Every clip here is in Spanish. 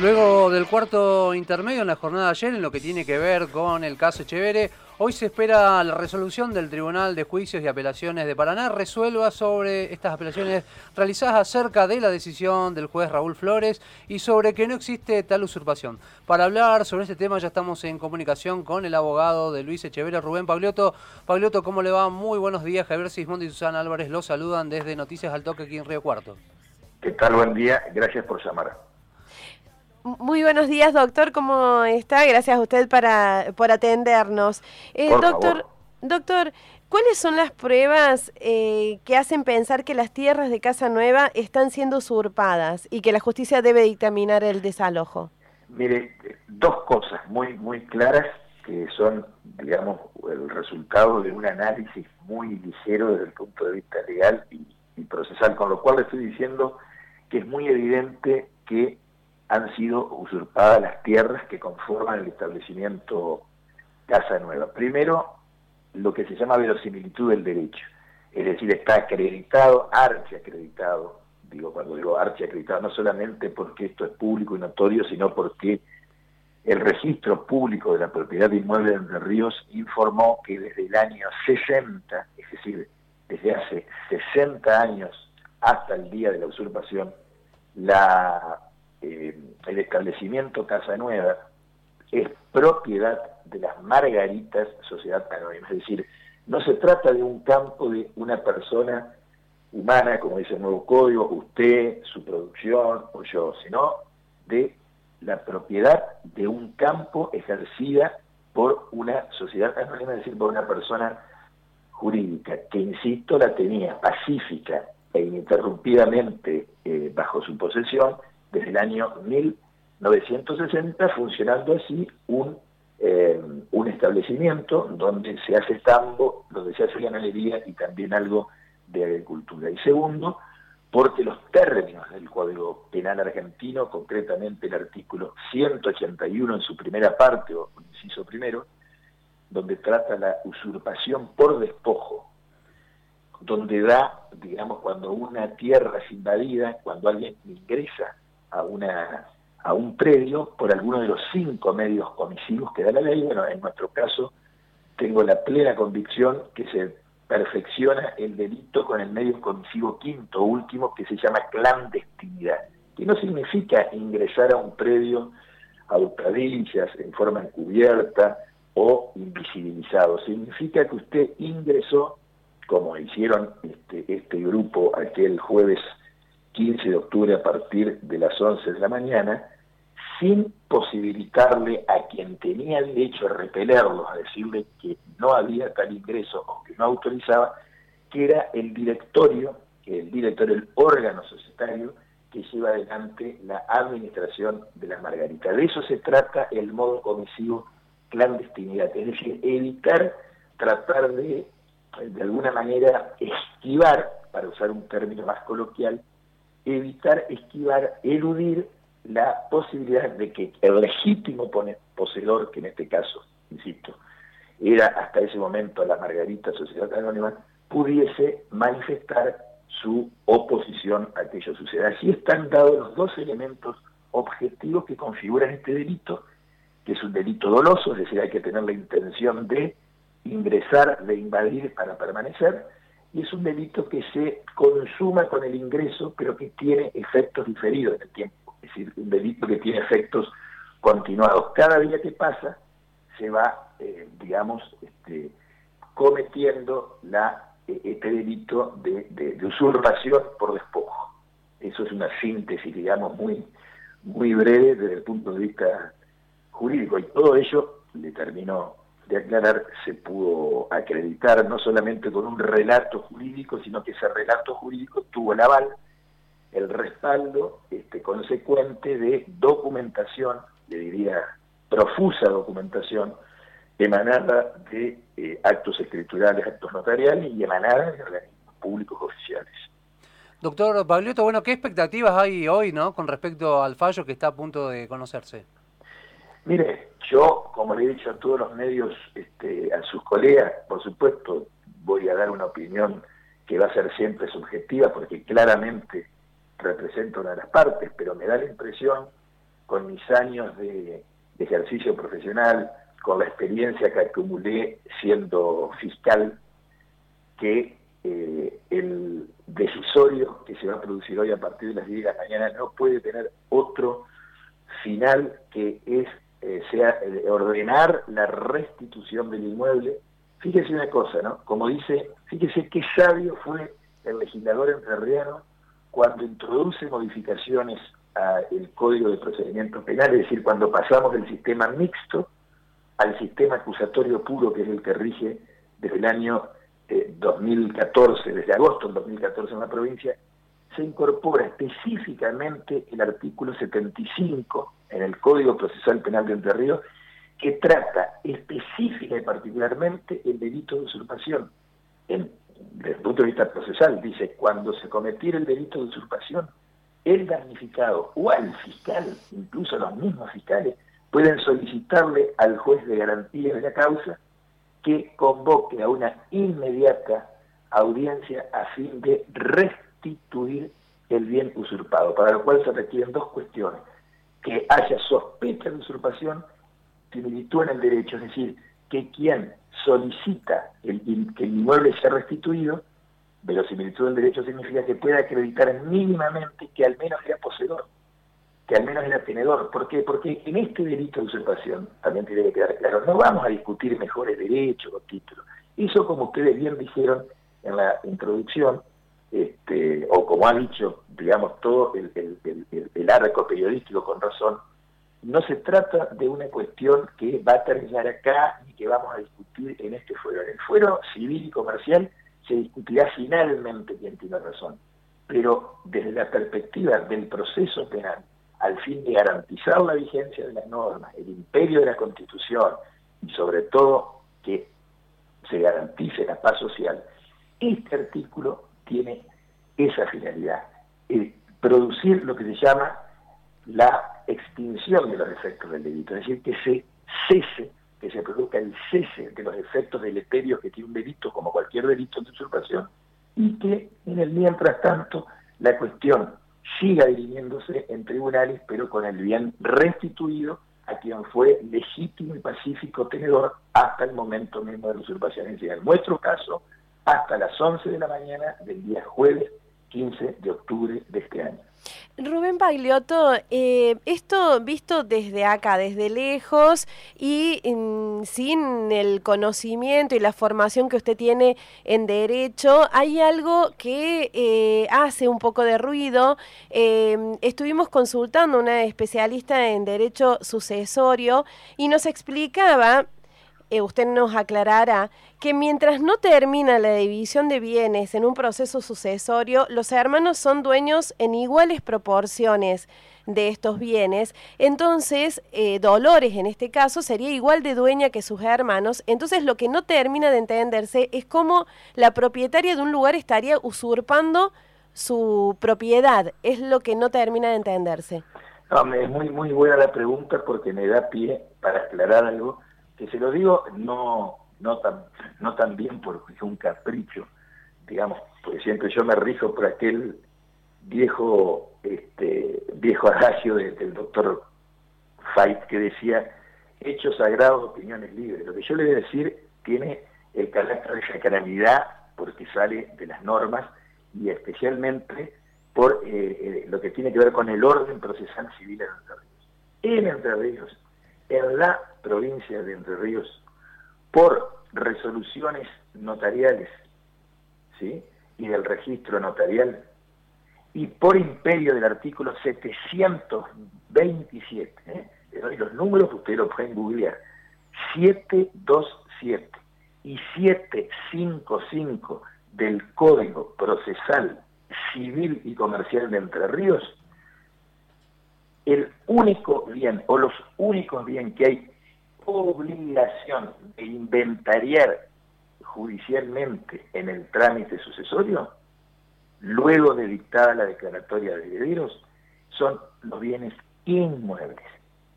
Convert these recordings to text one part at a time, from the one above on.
Luego del cuarto intermedio en la jornada de ayer, en lo que tiene que ver con el caso Echevere, hoy se espera la resolución del Tribunal de Juicios y Apelaciones de Paraná resuelva sobre estas apelaciones realizadas acerca de la decisión del juez Raúl Flores y sobre que no existe tal usurpación. Para hablar sobre este tema ya estamos en comunicación con el abogado de Luis Echevere, Rubén Pagliotto. Pagliotto, ¿cómo le va? Muy buenos días. Javier Sismondi y Susana Álvarez los saludan desde Noticias al Toque aquí en Río Cuarto. ¿Qué tal? Buen día. Gracias por llamar. Muy buenos días, doctor. ¿Cómo está? Gracias a usted para, por atendernos. Eh, doctor, doctor, ¿cuáles son las pruebas eh, que hacen pensar que las tierras de Casa Nueva están siendo usurpadas y que la justicia debe dictaminar el desalojo? Mire, dos cosas muy, muy claras que son, digamos, el resultado de un análisis muy ligero desde el punto de vista legal y, y procesal, con lo cual le estoy diciendo que es muy evidente que han sido usurpadas las tierras que conforman el establecimiento Casa Nueva. Primero, lo que se llama verosimilitud del derecho, es decir, está acreditado, archiacreditado, digo cuando digo archiacreditado, no solamente porque esto es público y notorio, sino porque el registro público de la propiedad de inmuebles de Ríos informó que desde el año 60, es decir, desde hace 60 años hasta el día de la usurpación, la eh, el establecimiento Casa Nueva es propiedad de las Margaritas Sociedad Anónima, es decir, no se trata de un campo de una persona humana, como dice el nuevo código, usted, su producción o yo, sino de la propiedad de un campo ejercida por una sociedad anónima, es decir, por una persona jurídica, que insisto, la tenía pacífica e ininterrumpidamente eh, bajo su posesión desde el año 1960, funcionando así un, eh, un establecimiento donde se hace tambo, donde se hace ganadería y también algo de agricultura. Y segundo, porque los términos del Código Penal argentino, concretamente el artículo 181 en su primera parte, o inciso primero, donde trata la usurpación por despojo, donde da, digamos, cuando una tierra es invadida, cuando alguien ingresa a, una, a un predio por alguno de los cinco medios comisivos que da la ley. Bueno, en nuestro caso tengo la plena convicción que se perfecciona el delito con el medio comisivo quinto, último, que se llama clandestinidad, que no significa ingresar a un predio a hurtadillas, en forma encubierta o invisibilizado, significa que usted ingresó, como hicieron este, este grupo aquel jueves 15 de octubre a partir de las 11 de la mañana, sin posibilitarle a quien tenía derecho a repelerlos, a decirle que no había tal ingreso o que no autorizaba, que era el directorio, el directorio, el órgano societario que lleva adelante la administración de la Margarita. De eso se trata el modo comisivo clandestinidad, es decir, evitar tratar de, de alguna manera, esquivar, para usar un término más coloquial, evitar, esquivar, eludir la posibilidad de que el legítimo poseedor, que en este caso, insisto, era hasta ese momento la Margarita Sociedad Anónima, pudiese manifestar su oposición a aquello suceda. Así están dados los dos elementos objetivos que configuran este delito, que es un delito doloso, es decir, hay que tener la intención de ingresar, de invadir para permanecer, y es un delito que se consuma con el ingreso, pero que tiene efectos diferidos en el tiempo, es decir, un delito que tiene efectos continuados. Cada día que pasa se va, eh, digamos, este, cometiendo la, eh, este delito de, de, usurpación por despojo. Eso es una síntesis, digamos, muy, muy breve desde el punto de vista jurídico, y todo ello le terminó de aclarar se pudo acreditar no solamente con un relato jurídico, sino que ese relato jurídico tuvo el aval, el respaldo este, consecuente de documentación, le diría profusa documentación, emanada de eh, actos escriturales, actos notariales y emanada de organismos públicos oficiales. Doctor Pablito, bueno, ¿qué expectativas hay hoy no con respecto al fallo que está a punto de conocerse? Mire, yo, como le he dicho a todos los medios, este, a sus colegas, por supuesto, voy a dar una opinión que va a ser siempre subjetiva, porque claramente represento una de las partes, pero me da la impresión con mis años de, ejercicio profesional, con la experiencia que acumulé siendo fiscal, que eh, el decisorio que se va a producir hoy a partir de las 10 de la mañana no puede tener otro final que es eh, sea ordenar la restitución del inmueble. Fíjese una cosa, ¿no? Como dice, fíjese qué sabio fue el legislador entrerriano cuando introduce modificaciones al Código de Procedimientos Penales, es decir, cuando pasamos del sistema mixto al sistema acusatorio puro, que es el que rige desde el año 2014, eh, desde agosto del 2014 en la provincia, se incorpora específicamente el artículo 75 en el Código Procesal Penal de Entre Ríos, que trata específica y particularmente el delito de usurpación. desde el punto de vista procesal, dice, cuando se cometiera el delito de usurpación, el damnificado o al fiscal, incluso los mismos fiscales, pueden solicitarle al juez de garantía de la causa que convoque a una inmediata audiencia a fin de restituir el bien usurpado, para lo cual se requieren dos cuestiones, que haya sospecha de usurpación, similitud en el derecho, es decir, que quien solicita el, que el inmueble sea restituido, verosimilitud en derecho significa que pueda acreditar mínimamente que al menos era poseedor, que al menos era tenedor. ¿Por qué? Porque en este delito de usurpación, también tiene que quedar claro, no vamos a discutir mejores derechos o títulos. Eso, como ustedes bien dijeron en la introducción, este, o como ha dicho, digamos, todo el, arco periodístico con razón, no se trata de una cuestión que va a terminar acá ni que vamos a discutir en este fuero. En el fuero civil y comercial se discutirá finalmente quién tiene razón, pero desde la perspectiva del proceso penal, al fin de garantizar la vigencia de las normas, el imperio de la Constitución y sobre todo que se garantice la paz social, este artículo tiene esa finalidad, producir lo que se llama la extinción de los efectos del delito, es decir, que se cese, que se produzca el cese de los efectos deleterios que tiene un delito como cualquier delito de usurpación y que en el mientras tanto la cuestión siga dirimiéndose en tribunales, pero con el bien restituido a quien fue legítimo y pacífico tenedor hasta el momento mismo de la usurpación. en nuestro caso, hasta las 11 de la mañana del día jueves 15 de octubre de este año. Rubén Pagliotto, eh, esto visto desde acá, desde lejos y mm, sin el conocimiento y la formación que usted tiene en derecho, hay algo que eh, hace un poco de ruido. Eh, estuvimos consultando a una especialista en derecho sucesorio y nos explicaba eh, usted nos aclarará que mientras no termina la división de bienes en un proceso sucesorio, los hermanos son dueños en iguales proporciones de estos bienes, entonces eh, Dolores en este caso sería igual de dueña que sus hermanos, entonces lo que no termina de entenderse es cómo la propietaria de un lugar estaría usurpando su propiedad, es lo que no termina de entenderse. No, es muy, muy buena la pregunta porque me da pie para aclarar algo que se lo digo no, no, tan, no tan bien porque es un capricho, digamos, porque siempre yo me rijo por aquel viejo este viejo adagio del doctor Fait que decía hechos sagrados, opiniones libres. Lo que yo le voy a decir tiene el carácter de sacralidad porque sale de las normas y especialmente por eh, eh, lo que tiene que ver con el orden procesal civil en Entre Ríos. En Entre Ríos en la provincia de Entre Ríos por resoluciones notariales ¿sí? y del registro notarial y por imperio del artículo 727, ¿eh? le doy los números, ustedes lo pueden googlear, 727 y 755 del Código Procesal Civil y Comercial de Entre Ríos, el único bien o los únicos bien que hay obligación de inventariar judicialmente en el trámite sucesorio, luego de dictada la declaratoria de herederos, son los bienes inmuebles,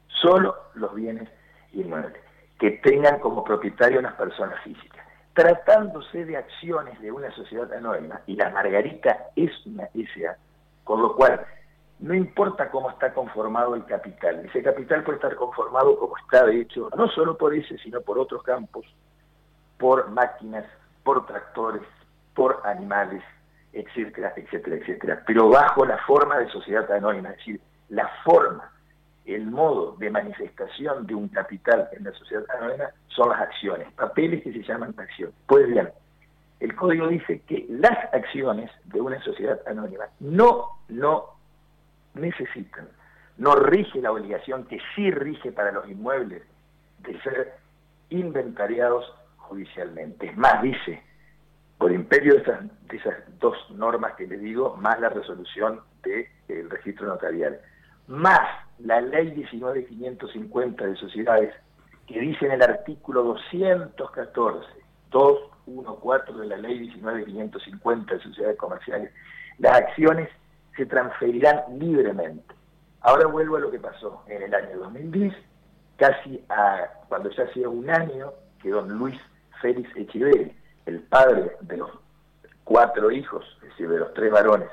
solo los bienes inmuebles, que tengan como propietario las personas físicas. Tratándose de acciones de una sociedad anónima, y la Margarita es una SA, con lo cual no importa cómo está conformado el capital, ese capital puede estar conformado como está de hecho, no solo por ese, sino por otros campos, por máquinas, por tractores, por animales, etcétera, etcétera, etcétera, pero bajo la forma de sociedad anónima, es decir, la forma, el modo de manifestación de un capital en la sociedad anónima son las acciones, papeles que se llaman acciones. Pues bien, el código dice que las acciones de una sociedad anónima no, no necesitan, no rige la obligación que sí rige para los inmuebles de ser inventariados judicialmente. Es más, dice, por imperio de esas, de dos normas que le digo, más la resolución del registro notarial, más la ley 19550 de sociedades, que dice en el artículo 214, 214 de la ley 19550 de sociedades comerciales, las acciones se transferirán libremente. Ahora vuelvo a lo que pasó en el año 2010, casi a cuando ya hacía un año que don Luis Félix Echeverri, el padre de los cuatro hijos, es decir, de los tres varones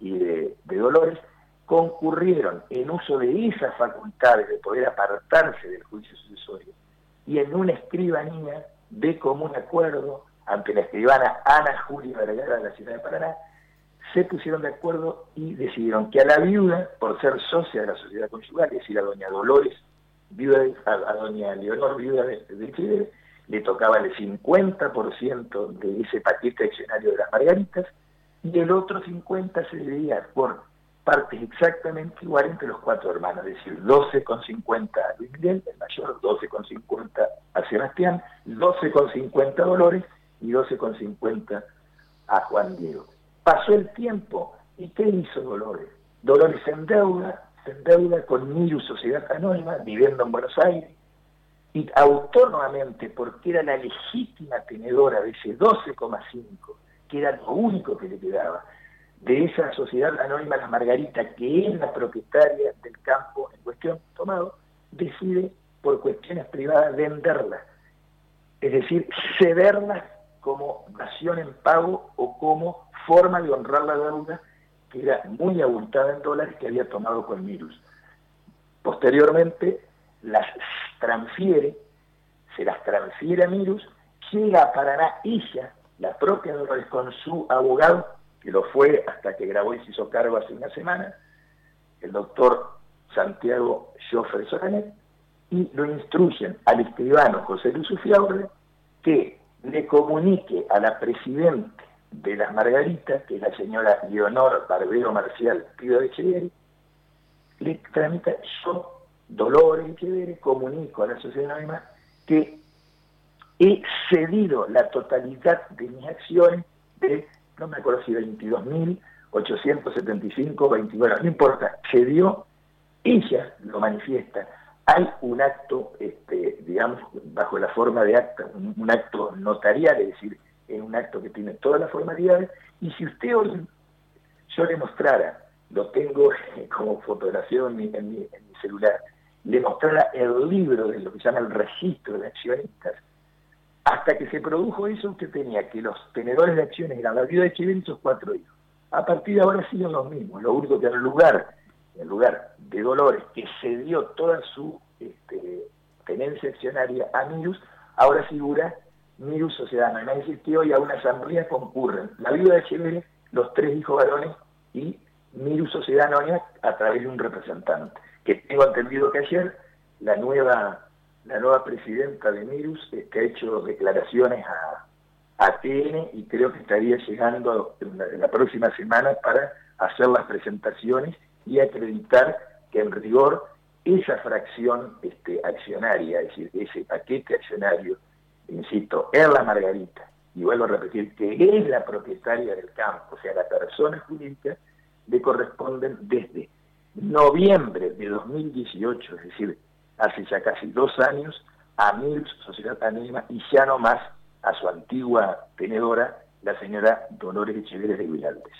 y de, Dolores, concurrieron en uso de esas facultades de poder apartarse del juicio sucesorio y en una escribanía de común acuerdo ante la escribana Ana Julia Vergara de la ciudad de Paraná, se pusieron de acuerdo y decidieron que a la viuda, por ser socia de la sociedad conyugal, es decir, a doña Dolores, viuda a, doña Leonor, viuda de, de le tocaba el 50% de ese paquete accionario de las margaritas y el otro 50% se dividía por partes exactamente iguales entre los cuatro hermanos, es decir, 12,50 a Luis Miguel, el mayor, 12,50 a Sebastián, 12,50 a Dolores y 12,50 a Juan Diego. Pasó el tiempo y ¿qué hizo Dolores? Dolores se endeuda, se endeuda con Miru Sociedad Anónima, viviendo en Buenos Aires, y autónomamente, porque era la legítima tenedora de ese 12,5, que era lo único que le quedaba, de esa sociedad anónima La Margarita, que es la propietaria del campo en cuestión tomado, decide por cuestiones privadas venderla, es decir, cederla como nación en pago o como forma de honrar la deuda que era muy abultada en dólares que había tomado con Mirus. Posteriormente las transfiere, se las transfiere a Mirus, llega a Paraná ella, la propia Dolores, con su abogado, que lo fue hasta que grabó y se hizo cargo hace una semana, el doctor Santiago Joffre Soranet, y lo instruyen al escribano José Luis Ufiaurre que le comunique a la presidente de las Margaritas, que es la señora Leonor Barbero Marcial Pío de Echeverri, le tramita yo, Dolores Echeverri, comunico a la sociedad anónima que he cedido la totalidad de mis acciones de, no me acuerdo si 22.875, 21, no importa, cedió, ella lo manifiesta, hay un acto, este, digamos, bajo la forma de acta, un acto notarial, es decir, un acto que tiene todas las formalidades, y si usted hoy yo le mostrara, lo tengo como fotografía en mi, celular, le mostrara el libro de lo que se llama el registro de accionistas, hasta que se produjo eso usted tenía que los tenedores de acciones eran la viuda de Chivén y sus cuatro hijos. A partir de ahora siguen los mismos, lo único que en lugar, en lugar de Dolores, que cedió toda su este, tenencia accionaria a Mirus, ahora figura Mirus Sociedad Anónima. Es decir, que hoy a una asamblea concurren la viuda de Echeverri, los tres hijos varones y Mirus Sociedad Anónima a través de un representante. Que tengo entendido que ayer la nueva la nueva presidenta de Mirus ha hecho declaraciones a, a TN y creo que estaría llegando en la, próxima semana para hacer las presentaciones y acreditar que en rigor esa fracción este, accionaria, es decir, ese paquete accionario insisto, la Margarita, y vuelvo a repetir que es la propietaria del campo, o sea, la persona jurídica, le corresponden desde noviembre de 2018, es decir, hace ya casi dos años, a Mil Sociedad Anónima y ya no más a su antigua tenedora, la señora Dolores Echeverría de Vilaldes.